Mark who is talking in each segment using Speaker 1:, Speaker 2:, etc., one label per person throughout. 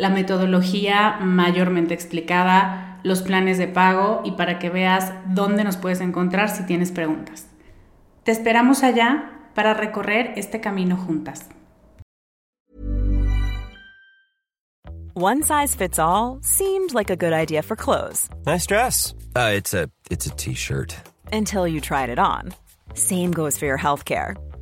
Speaker 1: la metodología mayormente explicada, los planes de pago y para que veas dónde nos puedes encontrar si tienes preguntas. Te esperamos allá para recorrer este camino juntas.
Speaker 2: One size fits all seemed like a good idea for clothes.
Speaker 3: Nice dress. Uh, it's a it's a t-shirt.
Speaker 2: Until you tried it on. Same goes for your healthcare.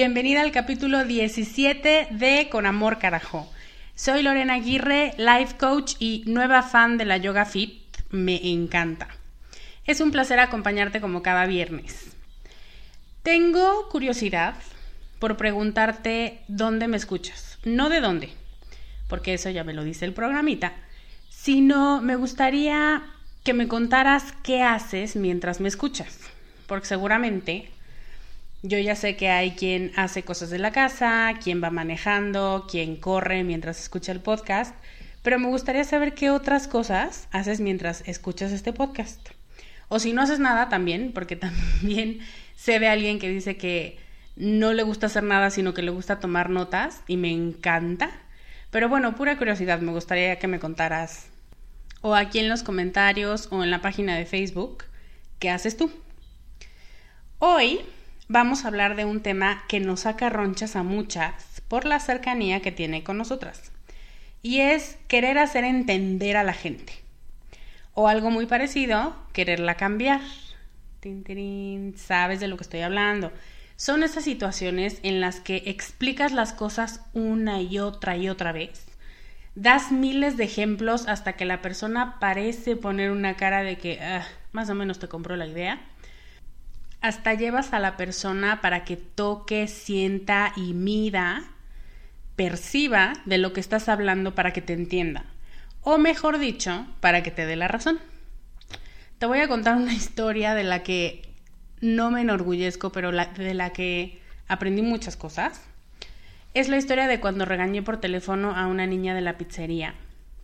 Speaker 1: Bienvenida al capítulo 17 de Con Amor Carajo. Soy Lorena Aguirre, life coach y nueva fan de la Yoga Fit. Me encanta. Es un placer acompañarte como cada viernes. Tengo curiosidad por preguntarte dónde me escuchas. No de dónde, porque eso ya me lo dice el programita, sino me gustaría que me contaras qué haces mientras me escuchas, porque seguramente yo ya sé que hay quien hace cosas de la casa, quien va manejando, quien corre mientras escucha el podcast, pero me gustaría saber qué otras cosas haces mientras escuchas este podcast. O si no haces nada también, porque también sé de alguien que dice que no le gusta hacer nada, sino que le gusta tomar notas y me encanta. Pero bueno, pura curiosidad, me gustaría que me contaras o aquí en los comentarios o en la página de Facebook, ¿qué haces tú? Hoy vamos a hablar de un tema que nos saca ronchas a muchas por la cercanía que tiene con nosotras. Y es querer hacer entender a la gente. O algo muy parecido, quererla cambiar. sabes de lo que estoy hablando. Son esas situaciones en las que explicas las cosas una y otra y otra vez. Das miles de ejemplos hasta que la persona parece poner una cara de que ah, más o menos te compró la idea hasta llevas a la persona para que toque, sienta y mida, perciba de lo que estás hablando para que te entienda. O mejor dicho, para que te dé la razón. Te voy a contar una historia de la que no me enorgullezco, pero de la que aprendí muchas cosas. Es la historia de cuando regañé por teléfono a una niña de la pizzería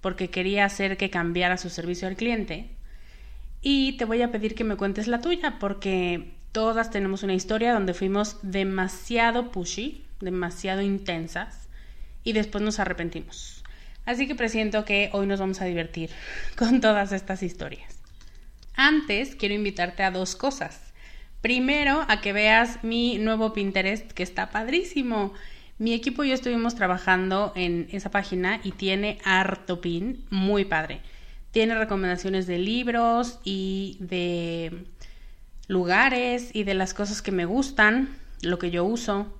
Speaker 1: porque quería hacer que cambiara su servicio al cliente. Y te voy a pedir que me cuentes la tuya porque Todas tenemos una historia donde fuimos demasiado pushy, demasiado intensas y después nos arrepentimos. Así que presiento que hoy nos vamos a divertir con todas estas historias. Antes quiero invitarte a dos cosas. Primero, a que veas mi nuevo Pinterest que está padrísimo. Mi equipo y yo estuvimos trabajando en esa página y tiene harto pin muy padre. Tiene recomendaciones de libros y de lugares y de las cosas que me gustan, lo que yo uso.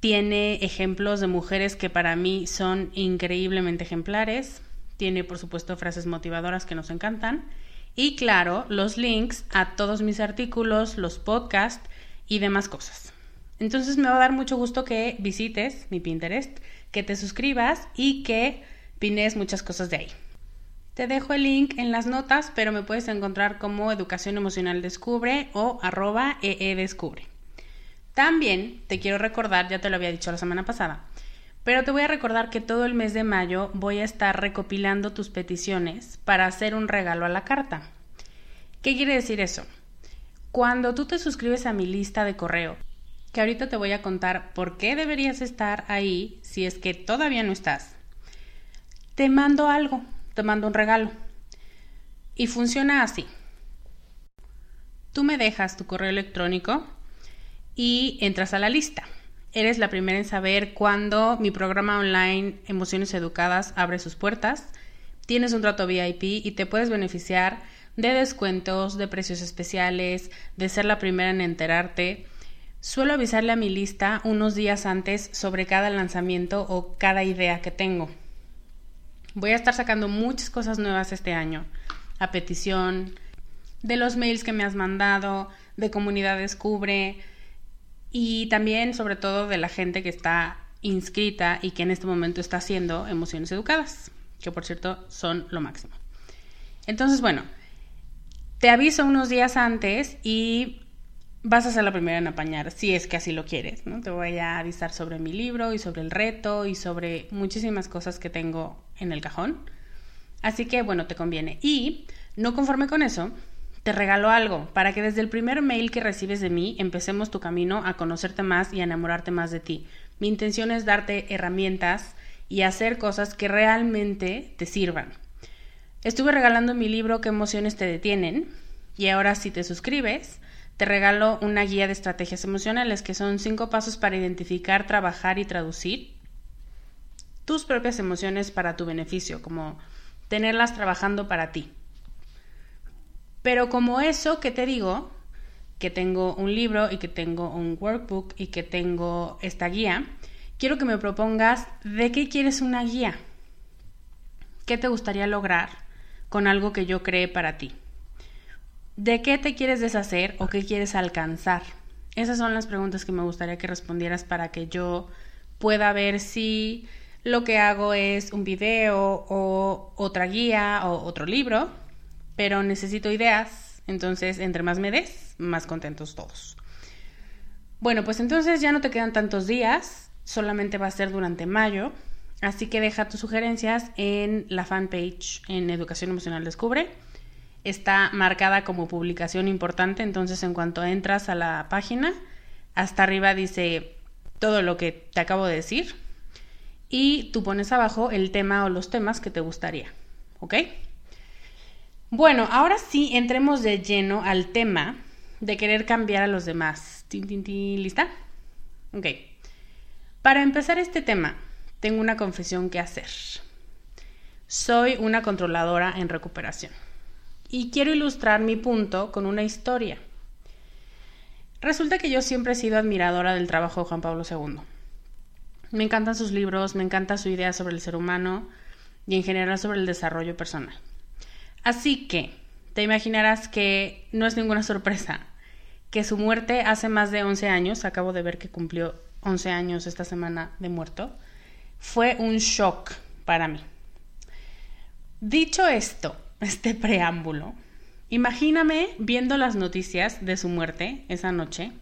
Speaker 1: Tiene ejemplos de mujeres que para mí son increíblemente ejemplares. Tiene, por supuesto, frases motivadoras que nos encantan. Y claro, los links a todos mis artículos, los podcasts y demás cosas. Entonces me va a dar mucho gusto que visites mi Pinterest, que te suscribas y que pines muchas cosas de ahí. Te dejo el link en las notas, pero me puedes encontrar como Educación Emocional Descubre o arroba eedescubre. También te quiero recordar, ya te lo había dicho la semana pasada, pero te voy a recordar que todo el mes de mayo voy a estar recopilando tus peticiones para hacer un regalo a la carta. ¿Qué quiere decir eso? Cuando tú te suscribes a mi lista de correo, que ahorita te voy a contar por qué deberías estar ahí si es que todavía no estás. Te mando algo, te mando un regalo. Y funciona así. Tú me dejas tu correo electrónico y entras a la lista. Eres la primera en saber cuándo mi programa online Emociones Educadas abre sus puertas. Tienes un trato VIP y te puedes beneficiar de descuentos, de precios especiales, de ser la primera en enterarte Suelo avisarle a mi lista unos días antes sobre cada lanzamiento o cada idea que tengo. Voy a estar sacando muchas cosas nuevas este año, a petición de los mails que me has mandado, de comunidades cubre y también sobre todo de la gente que está inscrita y que en este momento está haciendo emociones educadas, que por cierto son lo máximo. Entonces, bueno, te aviso unos días antes y vas a ser la primera en apañar, si es que así lo quieres, ¿no? Te voy a avisar sobre mi libro y sobre el reto y sobre muchísimas cosas que tengo en el cajón. Así que, bueno, te conviene. Y, no conforme con eso, te regalo algo para que desde el primer mail que recibes de mí empecemos tu camino a conocerte más y a enamorarte más de ti. Mi intención es darte herramientas y hacer cosas que realmente te sirvan. Estuve regalando mi libro ¿Qué emociones te detienen? Y ahora si te suscribes, te regalo una guía de estrategias emocionales que son cinco pasos para identificar, trabajar y traducir tus propias emociones para tu beneficio, como tenerlas trabajando para ti. Pero como eso que te digo, que tengo un libro y que tengo un workbook y que tengo esta guía, quiero que me propongas de qué quieres una guía. ¿Qué te gustaría lograr con algo que yo cree para ti? ¿De qué te quieres deshacer o qué quieres alcanzar? Esas son las preguntas que me gustaría que respondieras para que yo pueda ver si lo que hago es un video o otra guía o otro libro, pero necesito ideas, entonces entre más me des, más contentos todos. Bueno, pues entonces ya no te quedan tantos días, solamente va a ser durante mayo, así que deja tus sugerencias en la fanpage en Educación Emocional Descubre está marcada como publicación importante, entonces en cuanto entras a la página, hasta arriba dice todo lo que te acabo de decir y tú pones abajo el tema o los temas que te gustaría, ¿ok? Bueno, ahora sí entremos de lleno al tema de querer cambiar a los demás. ¿Lista? Ok. Para empezar este tema, tengo una confesión que hacer. Soy una controladora en recuperación y quiero ilustrar mi punto con una historia. Resulta que yo siempre he sido admiradora del trabajo de Juan Pablo II. Me encantan sus libros, me encanta su idea sobre el ser humano y en general sobre el desarrollo personal. Así que te imaginarás que no es ninguna sorpresa que su muerte hace más de 11 años, acabo de ver que cumplió 11 años esta semana de muerto, fue un shock para mí. Dicho esto, este preámbulo, imagíname viendo las noticias de su muerte esa noche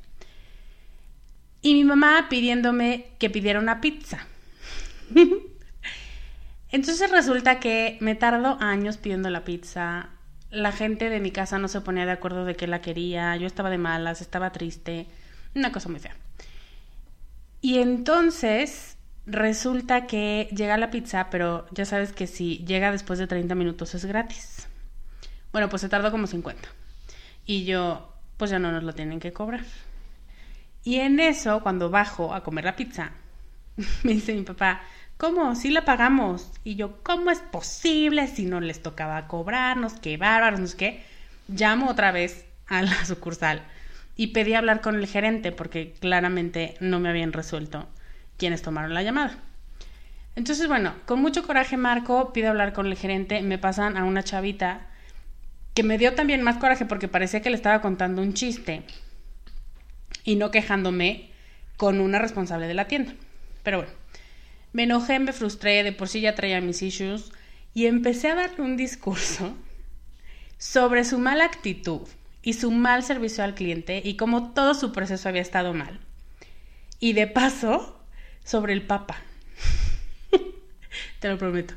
Speaker 1: y mi mamá pidiéndome que pidiera una pizza. Entonces resulta que me tardó años pidiendo la pizza. La gente de mi casa no se ponía de acuerdo de que la quería. Yo estaba de malas, estaba triste. Una cosa muy fea. Y entonces Resulta que llega la pizza, pero ya sabes que si llega después de 30 minutos es gratis. Bueno, pues se tardó como 50. Y yo, pues ya no nos lo tienen que cobrar. Y en eso, cuando bajo a comer la pizza, Me dice mi papá, ¿cómo? Sí la pagamos. Y yo, ¿cómo es posible si no les tocaba cobrarnos? Qué bárbaros, no sé qué. Llamo otra vez a la sucursal y pedí hablar con el gerente porque claramente no me habían resuelto quienes tomaron la llamada. Entonces, bueno, con mucho coraje Marco pido hablar con el gerente, me pasan a una chavita que me dio también más coraje porque parecía que le estaba contando un chiste y no quejándome con una responsable de la tienda. Pero bueno, me enojé, me frustré, de por sí ya traía mis issues y empecé a darle un discurso sobre su mala actitud y su mal servicio al cliente y cómo todo su proceso había estado mal. Y de paso, sobre el Papa. Te lo prometo.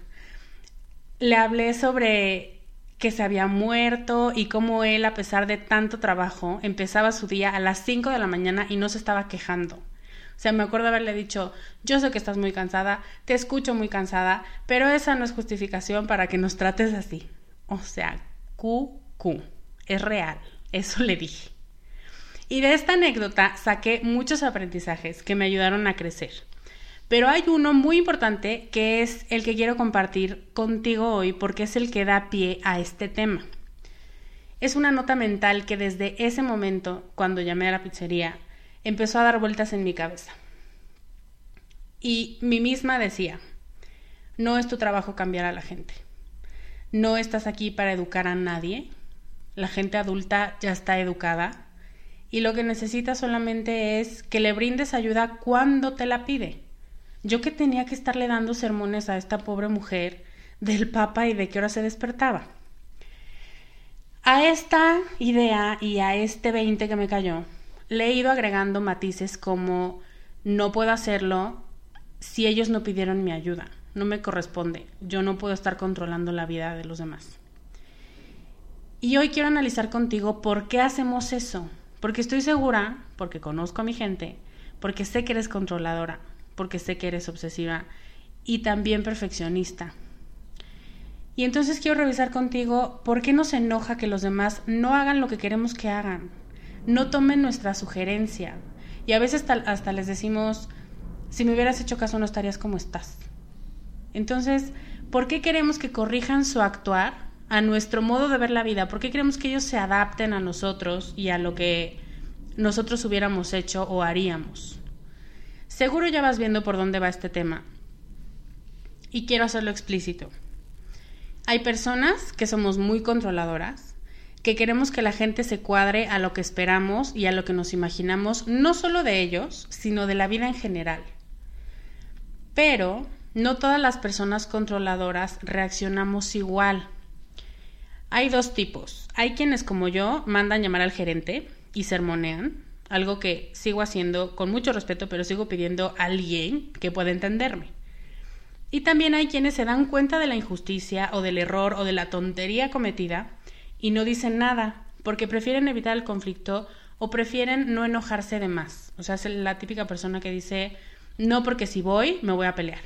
Speaker 1: Le hablé sobre que se había muerto y cómo él, a pesar de tanto trabajo, empezaba su día a las 5 de la mañana y no se estaba quejando. O sea, me acuerdo haberle dicho, yo sé que estás muy cansada, te escucho muy cansada, pero esa no es justificación para que nos trates así. O sea, QQ, es real. Eso le dije. Y de esta anécdota saqué muchos aprendizajes que me ayudaron a crecer. Pero hay uno muy importante que es el que quiero compartir contigo hoy porque es el que da pie a este tema. Es una nota mental que desde ese momento, cuando llamé a la pizzería, empezó a dar vueltas en mi cabeza. Y mi misma decía, no es tu trabajo cambiar a la gente. No estás aquí para educar a nadie, la gente adulta ya está educada y lo que necesita solamente es que le brindes ayuda cuando te la pide. Yo que tenía que estarle dando sermones a esta pobre mujer del papa y de qué hora se despertaba. A esta idea y a este 20 que me cayó, le he ido agregando matices como no puedo hacerlo si ellos no pidieron mi ayuda, no me corresponde, yo no puedo estar controlando la vida de los demás. Y hoy quiero analizar contigo por qué hacemos eso. Porque estoy segura, porque conozco a mi gente, porque sé que eres controladora, porque sé que eres obsesiva y también perfeccionista. Y entonces quiero revisar contigo por qué nos enoja que los demás no hagan lo que queremos que hagan, no tomen nuestra sugerencia. Y a veces hasta, les decimos, si me hubieras hecho caso no estarías como estás. Entonces, ¿por qué queremos que corrijan su actuar a nuestro modo de ver la vida? ¿Por qué queremos que ellos se adapten a nosotros y a lo que nosotros hubiéramos hecho o haríamos? Seguro ya vas viendo por dónde va este tema. Y quiero hacerlo explícito. Hay personas que somos muy controladoras, que queremos que la gente se cuadre a lo que esperamos y a lo que nos imaginamos, no solo de ellos, sino de la vida en general. Pero no todas las personas controladoras reaccionamos igual. Hay dos tipos. Hay quienes como yo mandan llamar al gerente y sermonean, algo que sigo haciendo con mucho respeto, pero sigo pidiendo a alguien que pueda entenderme. Y también hay quienes se dan cuenta de la injusticia o del error o de la tontería cometida y no dicen nada, porque prefieren evitar el conflicto o prefieren no enojarse de más. O sea, es la típica persona que dice, no porque si voy, me voy a pelear.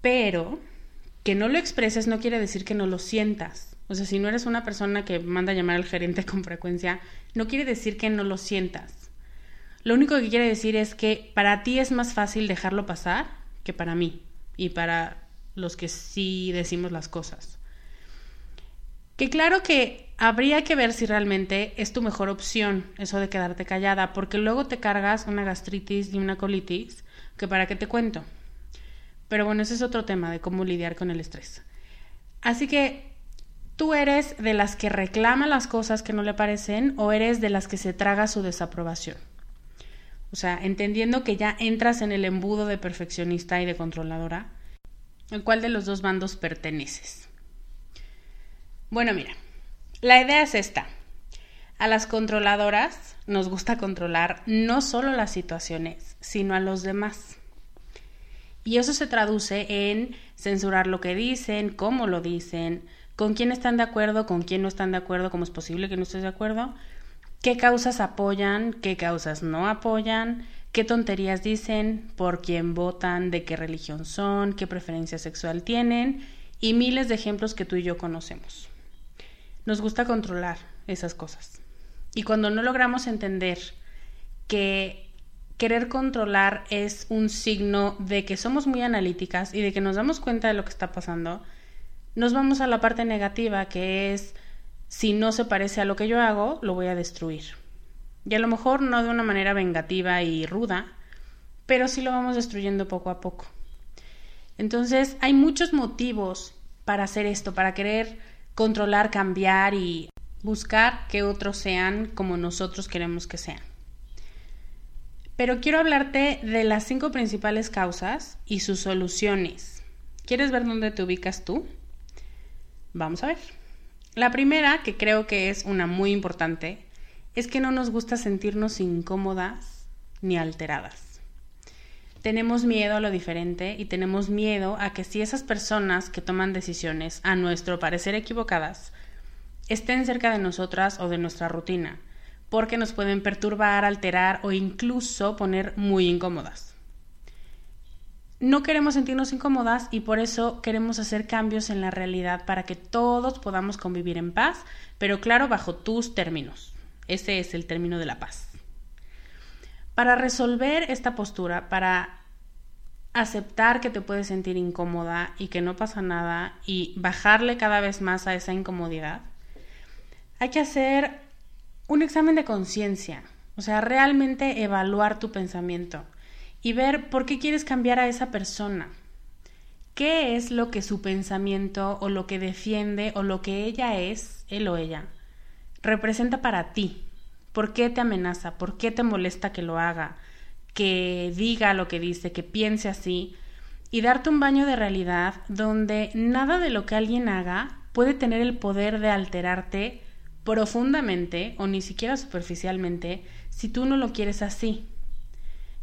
Speaker 1: Pero que no lo expreses no quiere decir que no lo sientas. O sea, si no eres una persona que manda a llamar al gerente con frecuencia, no quiere decir que no lo sientas. Lo único que quiere decir es que para ti es más fácil dejarlo pasar que para mí y para los que sí decimos las cosas. Que claro que habría que ver si realmente es tu mejor opción eso de quedarte callada, porque luego te cargas una gastritis y una colitis, que para qué te cuento. Pero bueno, ese es otro tema de cómo lidiar con el estrés. Así que, ¿tú eres de las que reclama las cosas que no le parecen o eres de las que se traga su desaprobación? O sea, entendiendo que ya entras en el embudo de perfeccionista y de controladora, ¿en cuál de los dos bandos perteneces? Bueno, mira, la idea es esta. A las controladoras nos gusta controlar no solo las situaciones, sino a los demás. Y eso se traduce en censurar lo que dicen, cómo lo dicen, con quién están de acuerdo, con quién no están de acuerdo, cómo es posible que no estés de acuerdo, qué causas apoyan, qué causas no apoyan, qué tonterías dicen, por quién votan, de qué religión son, qué preferencia sexual tienen y miles de ejemplos que tú y yo conocemos. Nos gusta controlar esas cosas. Y cuando no logramos entender que querer controlar es un signo de que somos muy analíticas y de que nos damos cuenta de lo que está pasando, nos vamos a la parte negativa que es si no se parece a lo que yo hago, lo voy a destruir. Y a lo mejor no de una manera vengativa y ruda, pero sí lo vamos destruyendo poco a poco. Entonces, hay muchos motivos para hacer esto, para querer controlar, cambiar y buscar que otros sean como nosotros queremos que sean. Pero quiero hablarte de las cinco principales causas y sus soluciones. ¿Quieres ver dónde te ubicas tú? Vamos a ver. La primera, que creo que es una muy importante, es que no nos gusta sentirnos incómodas ni alteradas. Tenemos miedo a lo diferente y tenemos miedo a que si esas personas que toman decisiones, a nuestro parecer equivocadas, estén cerca de nosotras o de nuestra rutina, porque nos pueden perturbar, alterar o incluso poner muy incómodas. No queremos sentirnos incómodas y por eso queremos hacer cambios en la realidad para que todos podamos convivir en paz, pero claro, bajo tus términos. Ese es el término de la paz. Para resolver esta postura, para aceptar que te puedes sentir incómoda y que no pasa nada y bajarle cada vez más a esa incomodidad, hay que hacer un examen de conciencia, o sea, realmente evaluar tu pensamiento y ver por qué quieres cambiar a esa persona. ¿Qué es lo que su pensamiento o lo que defiende o lo que ella es, él o ella, representa para ti? ¿Por qué te amenaza? ¿Por qué te molesta que lo haga? Que diga lo que dice, que piense así y darte un baño de realidad donde nada de lo que alguien haga puede tener el poder de alterarte profundamente o ni siquiera superficialmente si tú no lo quieres así.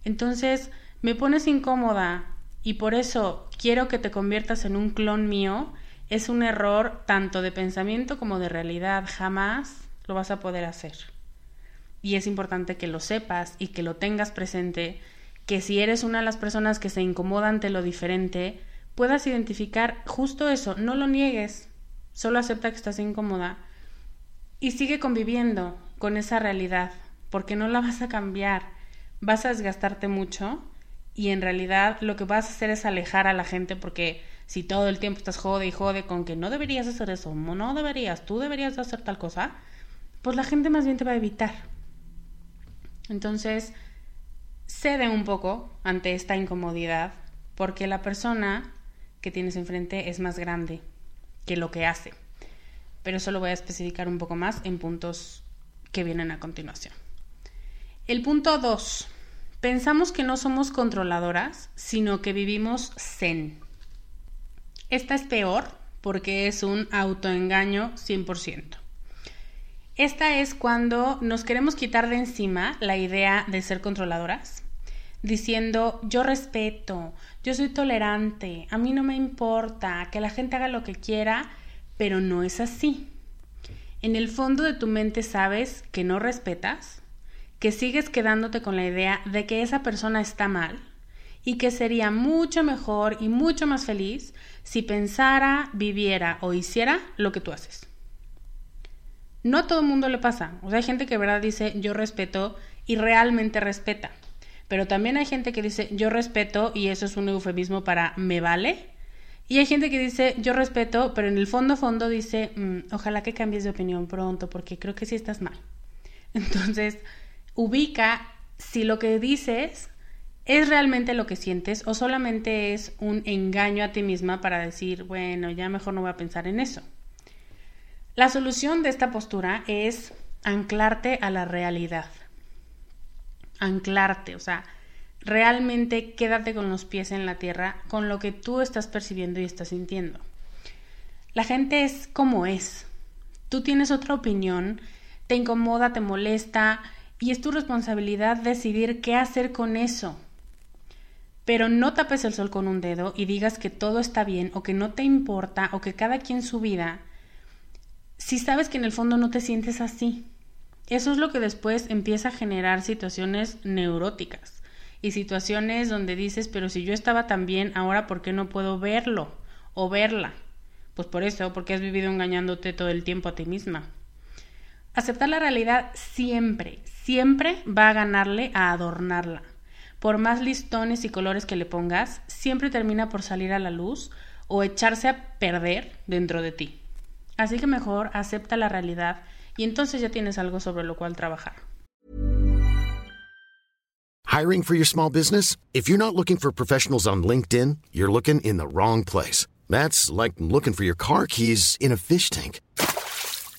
Speaker 1: Entonces, me pones incómoda y por eso quiero que te conviertas en un clon mío, es un error tanto de pensamiento como de realidad. Jamás lo vas a poder hacer. Y es importante que lo sepas y que lo tengas presente, que si eres una de las personas que se incomoda ante lo diferente, puedas identificar justo eso, no lo niegues, solo acepta que estás incómoda y sigue conviviendo con esa realidad, porque no la vas a cambiar, vas a desgastarte mucho y en realidad lo que vas a hacer es alejar a la gente porque si todo el tiempo estás jode y jode con que no deberías hacer eso, no deberías, tú deberías hacer tal cosa, pues la gente más bien te va a evitar. Entonces, cede un poco ante esta incomodidad porque la persona que tienes enfrente es más grande que lo que hace pero eso lo voy a especificar un poco más en puntos que vienen a continuación. El punto 2. Pensamos que no somos controladoras, sino que vivimos zen. Esta es peor porque es un autoengaño 100%. Esta es cuando nos queremos quitar de encima la idea de ser controladoras, diciendo yo respeto, yo soy tolerante, a mí no me importa, que la gente haga lo que quiera pero no es así. En el fondo de tu mente sabes que no respetas, que sigues quedándote con la idea de que esa persona está mal y que sería mucho mejor y mucho más feliz si pensara, viviera o hiciera lo que tú haces. No a todo el mundo le pasa. O sea, hay gente que verdad dice yo respeto y realmente respeta. Pero también hay gente que dice yo respeto y eso es un eufemismo para me vale y hay gente que dice, yo respeto, pero en el fondo, fondo dice, mm, ojalá que cambies de opinión pronto, porque creo que sí estás mal. Entonces, ubica si lo que dices es realmente lo que sientes o solamente es un engaño a ti misma para decir, bueno, ya mejor no voy a pensar en eso. La solución de esta postura es anclarte a la realidad. Anclarte, o sea, realmente quédate con los pies en la tierra, con lo que tú estás percibiendo y estás sintiendo. La gente es como es. Tú tienes otra opinión, te incomoda, te molesta y es tu responsabilidad decidir qué hacer con eso. Pero no tapes el sol con un dedo y digas que todo está bien o que no te importa o que cada quien su vida, si sabes que en el fondo no te sientes así. Eso es lo que después empieza a generar situaciones neuróticas y situaciones donde dices, pero si yo estaba tan bien, ahora ¿por qué no puedo verlo o verla? Pues por eso, porque has vivido engañándote todo el tiempo a ti misma. Aceptar la realidad siempre, siempre va a ganarle a adornarla. por más listones y colores que le pongas, siempre termina por salir a la luz o echarse a perder dentro de ti. Así que mejor acepta la realidad y entonces ya tienes algo sobre lo cual trabajar.
Speaker 4: Hiring for your small business? If you're not looking for professionals on LinkedIn, you're looking in the wrong place. That's like looking for your car keys in a fish tank.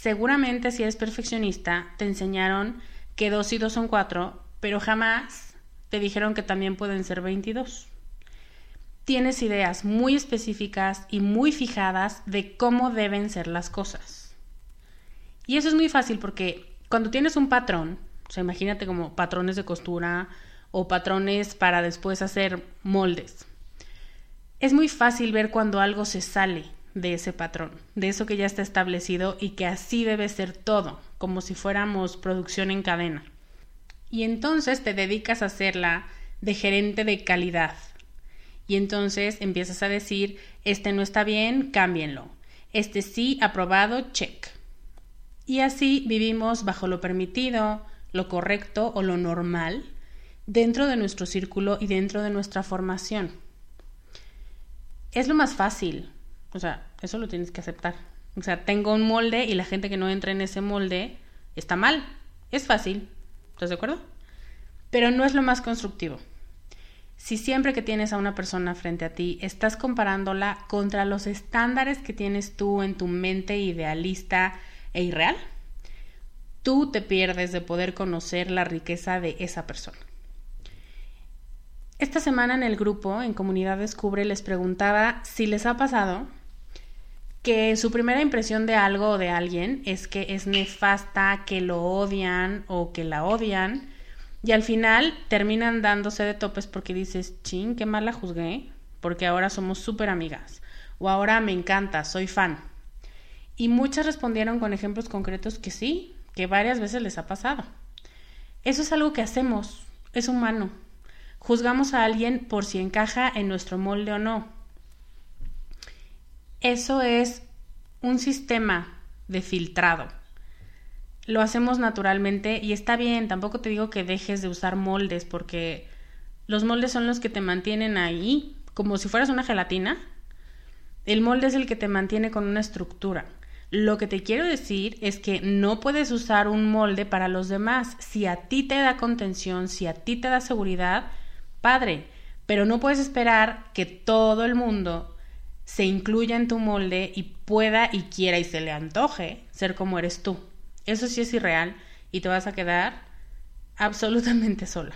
Speaker 1: Seguramente si eres perfeccionista te enseñaron que 2 y 2 son 4, pero jamás te dijeron que también pueden ser 22. Tienes ideas muy específicas y muy fijadas de cómo deben ser las cosas. Y eso es muy fácil porque cuando tienes un patrón, o sea, imagínate como patrones de costura o patrones para después hacer moldes. Es muy fácil ver cuando algo se sale de ese patrón, de eso que ya está establecido y que así debe ser todo, como si fuéramos producción en cadena. Y entonces te dedicas a hacerla de gerente de calidad. Y entonces empiezas a decir, este no está bien, cámbienlo. Este sí, aprobado, check. Y así vivimos bajo lo permitido, lo correcto o lo normal dentro de nuestro círculo y dentro de nuestra formación. Es lo más fácil, o sea, eso lo tienes que aceptar. O sea, tengo un molde y la gente que no entra en ese molde está mal. Es fácil. ¿Estás de acuerdo? Pero no es lo más constructivo. Si siempre que tienes a una persona frente a ti estás comparándola contra los estándares que tienes tú en tu mente idealista e irreal, tú te pierdes de poder conocer la riqueza de esa persona. Esta semana en el grupo, en Comunidad Descubre, les preguntaba si les ha pasado que su primera impresión de algo o de alguien es que es nefasta, que lo odian o que la odian, y al final terminan dándose de topes porque dices, ching, qué mal la juzgué, porque ahora somos súper amigas, o ahora me encanta, soy fan. Y muchas respondieron con ejemplos concretos que sí, que varias veces les ha pasado. Eso es algo que hacemos, es humano. Juzgamos a alguien por si encaja en nuestro molde o no eso es un sistema de filtrado. Lo hacemos naturalmente y está bien, tampoco te digo que dejes de usar moldes porque los moldes son los que te mantienen ahí como si fueras una gelatina. El molde es el que te mantiene con una estructura. Lo que te quiero decir es que no puedes usar un molde para los demás. Si a ti te da contención, si a ti te da seguridad, padre, pero no puedes esperar que todo el mundo se incluya en tu molde y pueda y quiera y se le antoje ser como eres tú. Eso sí es irreal y te vas a quedar absolutamente sola.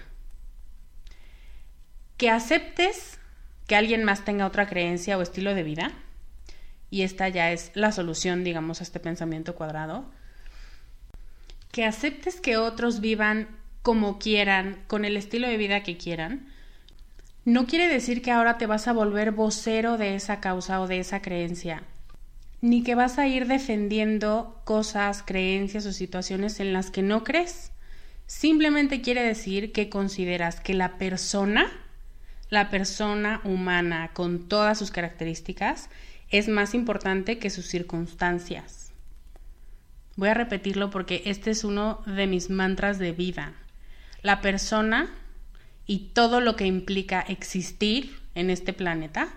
Speaker 1: Que aceptes que alguien más tenga otra creencia o estilo de vida, y esta ya es la solución, digamos, a este pensamiento cuadrado, que aceptes que otros vivan como quieran, con el estilo de vida que quieran, no quiere decir que ahora te vas a volver vocero de esa causa o de esa creencia, ni que vas a ir defendiendo cosas, creencias o situaciones en las que no crees. Simplemente quiere decir que consideras que la persona, la persona humana con todas sus características, es más importante que sus circunstancias. Voy a repetirlo porque este es uno de mis mantras de vida. La persona y todo lo que implica existir en este planeta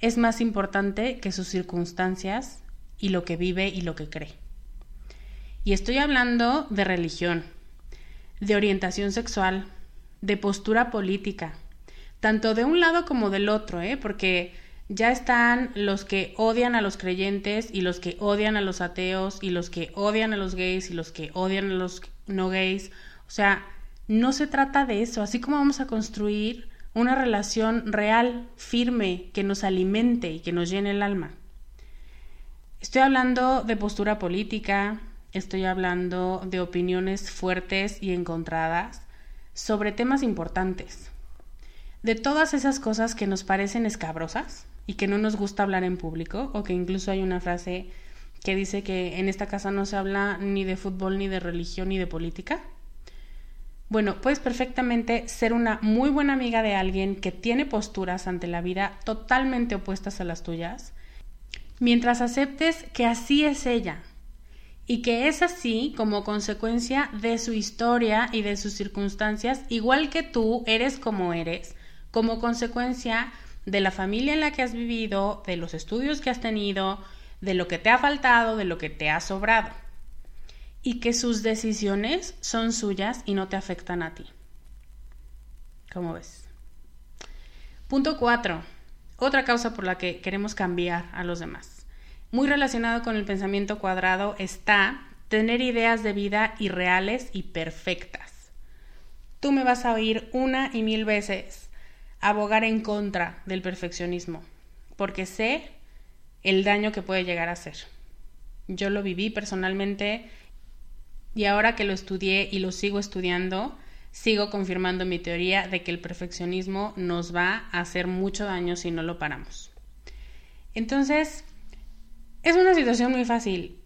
Speaker 1: es más importante que sus circunstancias y lo que vive y lo que cree. Y estoy hablando de religión, de orientación sexual, de postura política, tanto de un lado como del otro, ¿eh? porque ya están los que odian a los creyentes y los que odian a los ateos y los que odian a los gays y los que odian a los no gays. O sea, no se trata de eso, así como vamos a construir una relación real, firme, que nos alimente y que nos llene el alma. Estoy hablando de postura política, estoy hablando de opiniones fuertes y encontradas sobre temas importantes. de todas esas cosas que nos parecen escabrosas y que no nos gusta hablar en público, o que incluso hay una frase que dice que en esta casa no se habla ni de fútbol, ni de religión, ni de política. Bueno, puedes perfectamente ser una muy buena amiga de alguien que tiene posturas ante la vida totalmente opuestas a las tuyas, mientras aceptes que así es ella y que es así como consecuencia de su historia y de sus circunstancias, igual que tú eres como eres, como consecuencia de la familia en la que has vivido, de los estudios que has tenido, de lo que te ha faltado, de lo que te ha sobrado. Y que sus decisiones son suyas y no te afectan a ti. ¿Cómo ves? Punto 4. Otra causa por la que queremos cambiar a los demás. Muy relacionado con el pensamiento cuadrado está tener ideas de vida irreales y perfectas. Tú me vas a oír una y mil veces abogar en contra del perfeccionismo, porque sé el daño que puede llegar a ser. Yo lo viví personalmente y ahora que lo estudié y lo sigo estudiando, sigo confirmando mi teoría de que el perfeccionismo nos va a hacer mucho daño si no lo paramos. Entonces, es una situación muy fácil.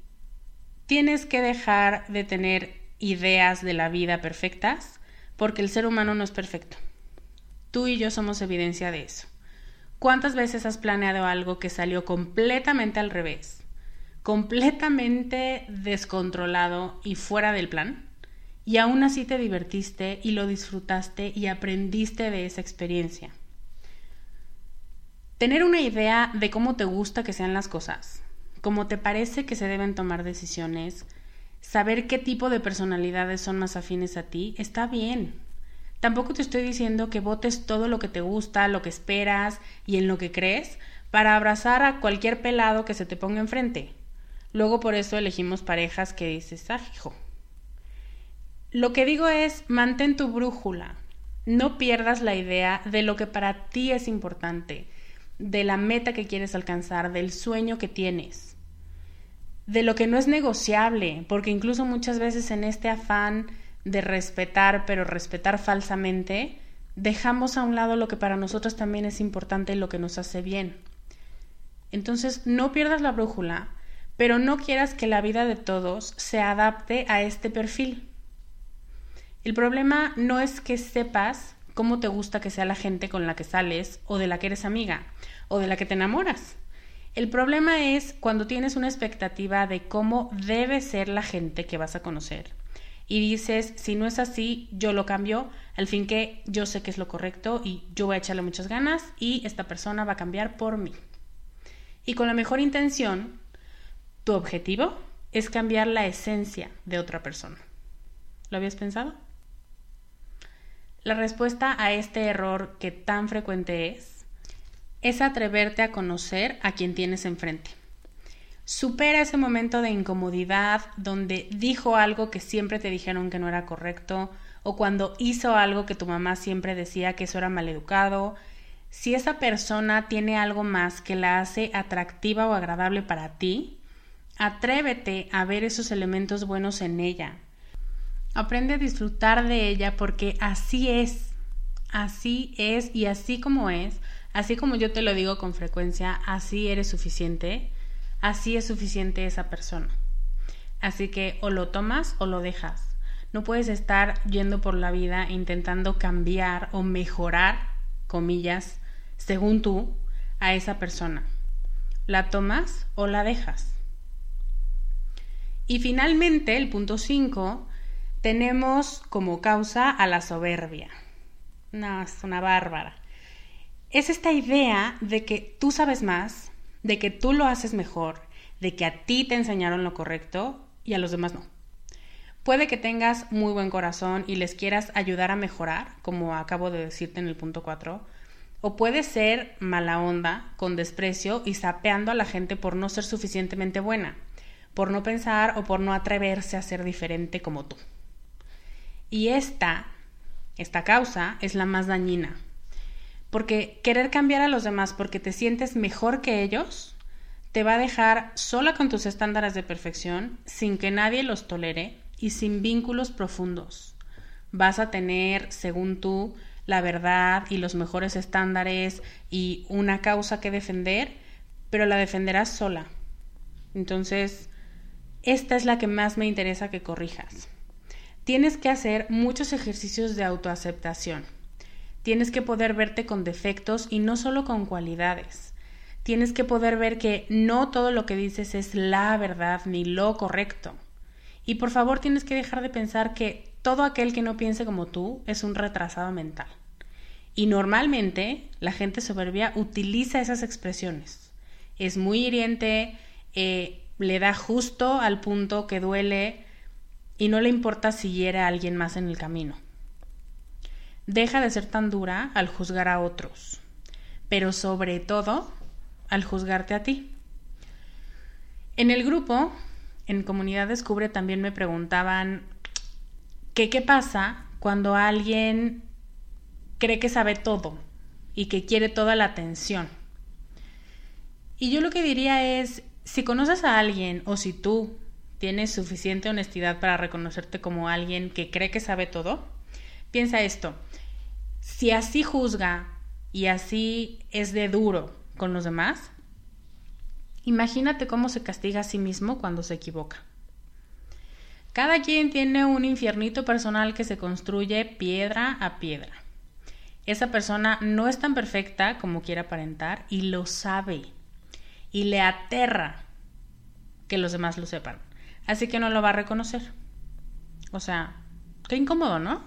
Speaker 1: Tienes que dejar de tener ideas de la vida perfectas porque el ser humano no es perfecto. Tú y yo somos evidencia de eso. ¿Cuántas veces has planeado algo que salió completamente al revés, completamente descontrolado y fuera del plan? Y aún así te divertiste y lo disfrutaste y aprendiste de esa experiencia. Tener una idea de cómo te gusta que sean las cosas, cómo te parece que se deben tomar decisiones, saber qué tipo de personalidades son más afines a ti, está bien. Tampoco te estoy diciendo que votes todo lo que te gusta, lo que esperas y en lo que crees para abrazar a cualquier pelado que se te ponga enfrente. Luego por eso elegimos parejas que dices, ah, hijo. Lo que digo es, mantén tu brújula. No pierdas la idea de lo que para ti es importante, de la meta que quieres alcanzar, del sueño que tienes, de lo que no es negociable, porque incluso muchas veces en este afán de respetar, pero respetar falsamente, dejamos a un lado lo que para nosotros también es importante y lo que nos hace bien. Entonces, no pierdas la brújula, pero no quieras que la vida de todos se adapte a este perfil. El problema no es que sepas cómo te gusta que sea la gente con la que sales, o de la que eres amiga, o de la que te enamoras. El problema es cuando tienes una expectativa de cómo debe ser la gente que vas a conocer y dices, si no es así, yo lo cambio, al fin que yo sé que es lo correcto y yo voy a echarle muchas ganas y esta persona va a cambiar por mí. Y con la mejor intención, tu objetivo es cambiar la esencia de otra persona. ¿Lo habías pensado? La respuesta a este error que tan frecuente es, es atreverte a conocer a quien tienes enfrente. Supera ese momento de incomodidad donde dijo algo que siempre te dijeron que no era correcto o cuando hizo algo que tu mamá siempre decía que eso era maleducado. Si esa persona tiene algo más que la hace atractiva o agradable para ti, atrévete a ver esos elementos buenos en ella. Aprende a disfrutar de ella porque así es, así es y así como es, así como yo te lo digo con frecuencia, así eres suficiente así es suficiente esa persona. Así que o lo tomas o lo dejas. No puedes estar yendo por la vida intentando cambiar o mejorar, comillas, según tú, a esa persona. ¿La tomas o la dejas? Y finalmente, el punto 5, tenemos como causa a la soberbia. No, es una bárbara. Es esta idea de que tú sabes más, de que tú lo haces mejor, de que a ti te enseñaron lo correcto y a los demás no. Puede que tengas muy buen corazón y les quieras ayudar a mejorar, como acabo de decirte en el punto 4, o puede ser mala onda, con desprecio y sapeando a la gente por no ser suficientemente buena, por no pensar o por no atreverse a ser diferente como tú. Y esta, esta causa es la más dañina, porque querer cambiar a los demás porque te sientes mejor que ellos te va a dejar sola con tus estándares de perfección, sin que nadie los tolere y sin vínculos profundos. Vas a tener, según tú, la verdad y los mejores estándares y una causa que defender, pero la defenderás sola. Entonces, esta es la que más me interesa que corrijas. Tienes que hacer muchos ejercicios de autoaceptación. Tienes que poder verte con defectos y no solo con cualidades. Tienes que poder ver que no todo lo que dices es la verdad ni lo correcto. Y por favor tienes que dejar de pensar que todo aquel que no piense como tú es un retrasado mental. Y normalmente la gente soberbia utiliza esas expresiones. Es muy hiriente, eh, le da justo al punto que duele y no le importa si hiere a alguien más en el camino. Deja de ser tan dura al juzgar a otros, pero sobre todo al juzgarte a ti. En el grupo, en Comunidad Descubre, también me preguntaban qué pasa cuando alguien cree que sabe todo y que quiere toda la atención. Y yo lo que diría es, si conoces a alguien o si tú tienes suficiente honestidad para reconocerte como alguien que cree que sabe todo, piensa esto, si así juzga y así es de duro con los demás, imagínate cómo se castiga a sí mismo cuando se equivoca. Cada quien tiene un infiernito personal que se construye piedra a piedra. Esa persona no es tan perfecta como quiere aparentar y lo sabe. Y le aterra que los demás lo sepan. Así que no lo va a reconocer. O sea, qué incómodo, ¿no?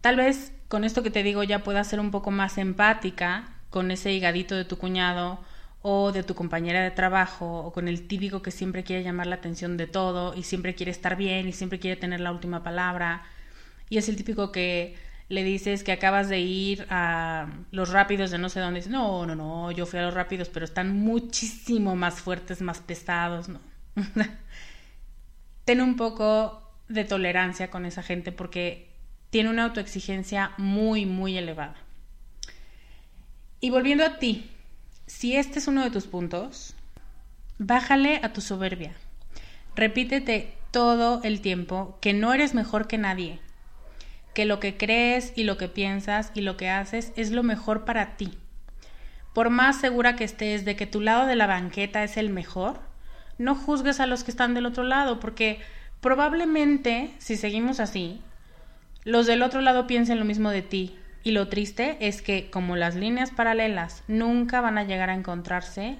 Speaker 1: Tal vez con esto que te digo ya puedas ser un poco más empática con ese higadito de tu cuñado o de tu compañera de trabajo o con el típico que siempre quiere llamar la atención de todo y siempre quiere estar bien y siempre quiere tener la última palabra. Y es el típico que le dices que acabas de ir a los rápidos de no sé dónde, no, no, no, yo fui a los rápidos, pero están muchísimo más fuertes, más pesados, ¿no? Ten un poco de tolerancia con esa gente porque tiene una autoexigencia muy, muy elevada. Y volviendo a ti, si este es uno de tus puntos, bájale a tu soberbia. Repítete todo el tiempo que no eres mejor que nadie, que lo que crees y lo que piensas y lo que haces es lo mejor para ti. Por más segura que estés de que tu lado de la banqueta es el mejor, no juzgues a los que están del otro lado, porque probablemente, si seguimos así, los del otro lado piensen lo mismo de ti. Y lo triste es que, como las líneas paralelas nunca van a llegar a encontrarse,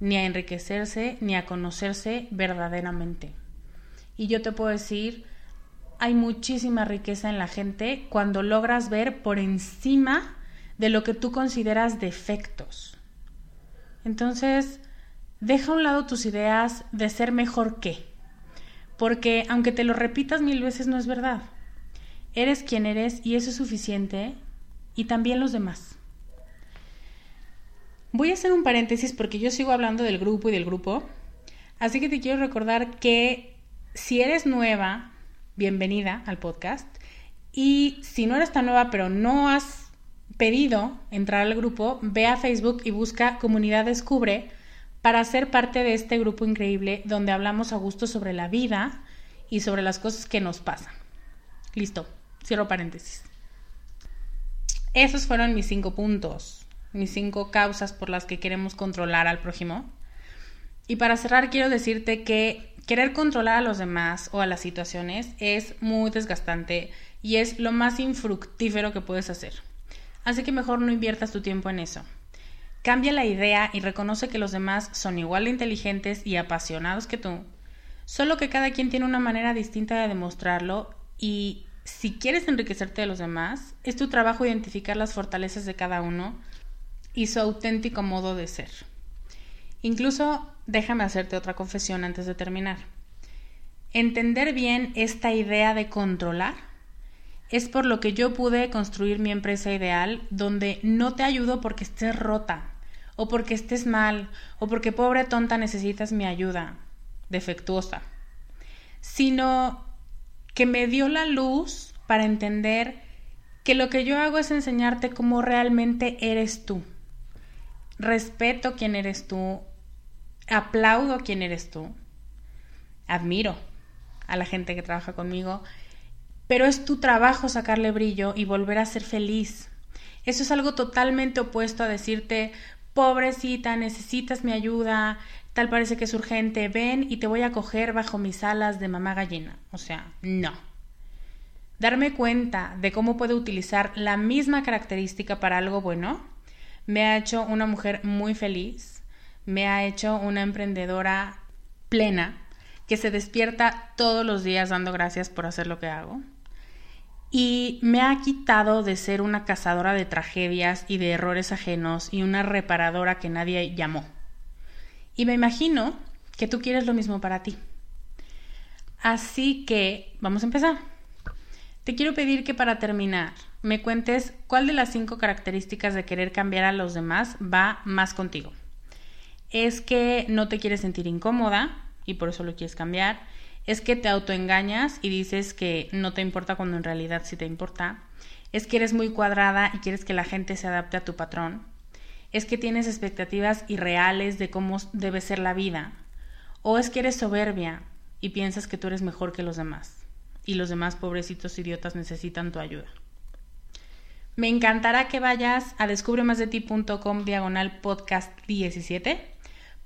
Speaker 1: ni a enriquecerse, ni a conocerse verdaderamente. Y yo te puedo decir, hay muchísima riqueza en la gente cuando logras ver por encima de lo que tú consideras defectos. Entonces, deja a un lado tus ideas de ser mejor que, porque aunque te lo repitas mil veces no es verdad. Eres quien eres y eso es suficiente y también los demás. Voy a hacer un paréntesis porque yo sigo hablando del grupo y del grupo, así que te quiero recordar que si eres nueva bienvenida al podcast. Y si no eres tan nueva, pero no has pedido entrar al grupo, ve a Facebook y busca Comunidad Descubre para ser parte de este grupo increíble donde hablamos a gusto sobre la vida y sobre las cosas que nos pasan. Listo, cierro paréntesis. Esos fueron mis cinco puntos, mis cinco causas por las que queremos controlar al prójimo. Y para cerrar quiero decirte que Querer controlar a los demás o a las situaciones es muy desgastante y es lo más infructífero que puedes hacer. Así que mejor no inviertas tu tiempo en eso. Cambia la idea y reconoce que los demás son igual de inteligentes y apasionados que tú, solo que cada quien tiene una manera distinta de demostrarlo y si quieres enriquecerte de los demás, es tu trabajo identificar las fortalezas de cada uno y su auténtico modo de ser. Incluso déjame hacerte otra confesión antes de terminar. Entender bien esta idea de controlar es por lo que yo pude construir mi empresa ideal donde no te ayudo porque estés rota o porque estés mal o porque pobre tonta necesitas mi ayuda defectuosa, sino que me dio la luz para entender que lo que yo hago es enseñarte cómo realmente eres tú. Respeto quién eres tú, aplaudo quién eres tú, admiro a la gente que trabaja conmigo pero es tu trabajo sacarle brillo y volver a ser feliz. Eso es algo totalmente opuesto a decirte, pobrecita, necesitas mi ayuda, tal parece que es urgente, ven y te voy a coger bajo mis alas de mamá gallina. O sea, no. Darme cuenta de cómo puedo utilizar la misma característica para algo bueno me ha hecho una mujer muy feliz, me ha hecho una emprendedora plena, que se despierta todos los días dando gracias por hacer lo que hago. Y me ha quitado de ser una cazadora de tragedias y de errores ajenos y una reparadora que nadie llamó. Y me imagino que tú quieres lo mismo para ti. Así que vamos a empezar. Te quiero pedir que para terminar me cuentes cuál de las cinco características de querer cambiar a los demás va más contigo. ¿Es que no te quieres sentir incómoda y por eso lo quieres cambiar? ¿Es que te autoengañas y dices que no te importa cuando en realidad sí te importa? ¿Es que eres muy cuadrada y quieres que la gente se adapte a tu patrón? ¿Es que tienes expectativas irreales de cómo debe ser la vida? ¿O es que eres soberbia y piensas que tú eres mejor que los demás? y los demás pobrecitos idiotas necesitan tu ayuda. Me encantará que vayas a descubremasdeti.com diagonal podcast 17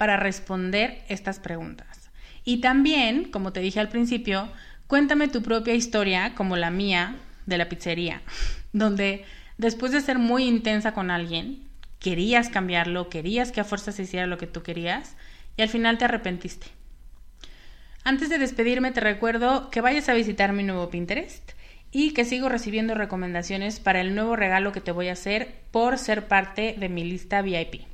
Speaker 1: para responder estas preguntas. Y también, como te dije al principio, cuéntame tu propia historia, como la mía, de la pizzería, donde después de ser muy intensa con alguien, querías cambiarlo, querías que a fuerza se hiciera lo que tú querías y al final te arrepentiste. Antes de despedirme te recuerdo que vayas a visitar mi nuevo Pinterest y que sigo recibiendo recomendaciones para el nuevo regalo que te voy a hacer por ser parte de mi lista VIP.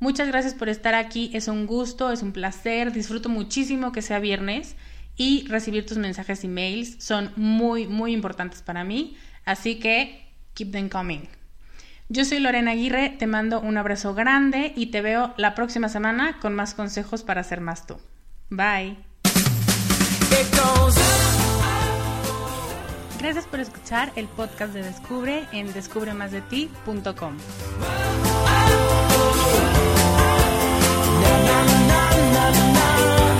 Speaker 1: Muchas gracias por estar aquí, es un gusto, es un placer, disfruto muchísimo que sea viernes y recibir tus mensajes y mails son muy, muy importantes para mí, así que keep them coming. Yo soy Lorena Aguirre, te mando un abrazo grande y te veo la próxima semana con más consejos para ser más tú. Bye. Gracias por escuchar el podcast de Descubre en descubremasdeti.com.
Speaker 5: na na na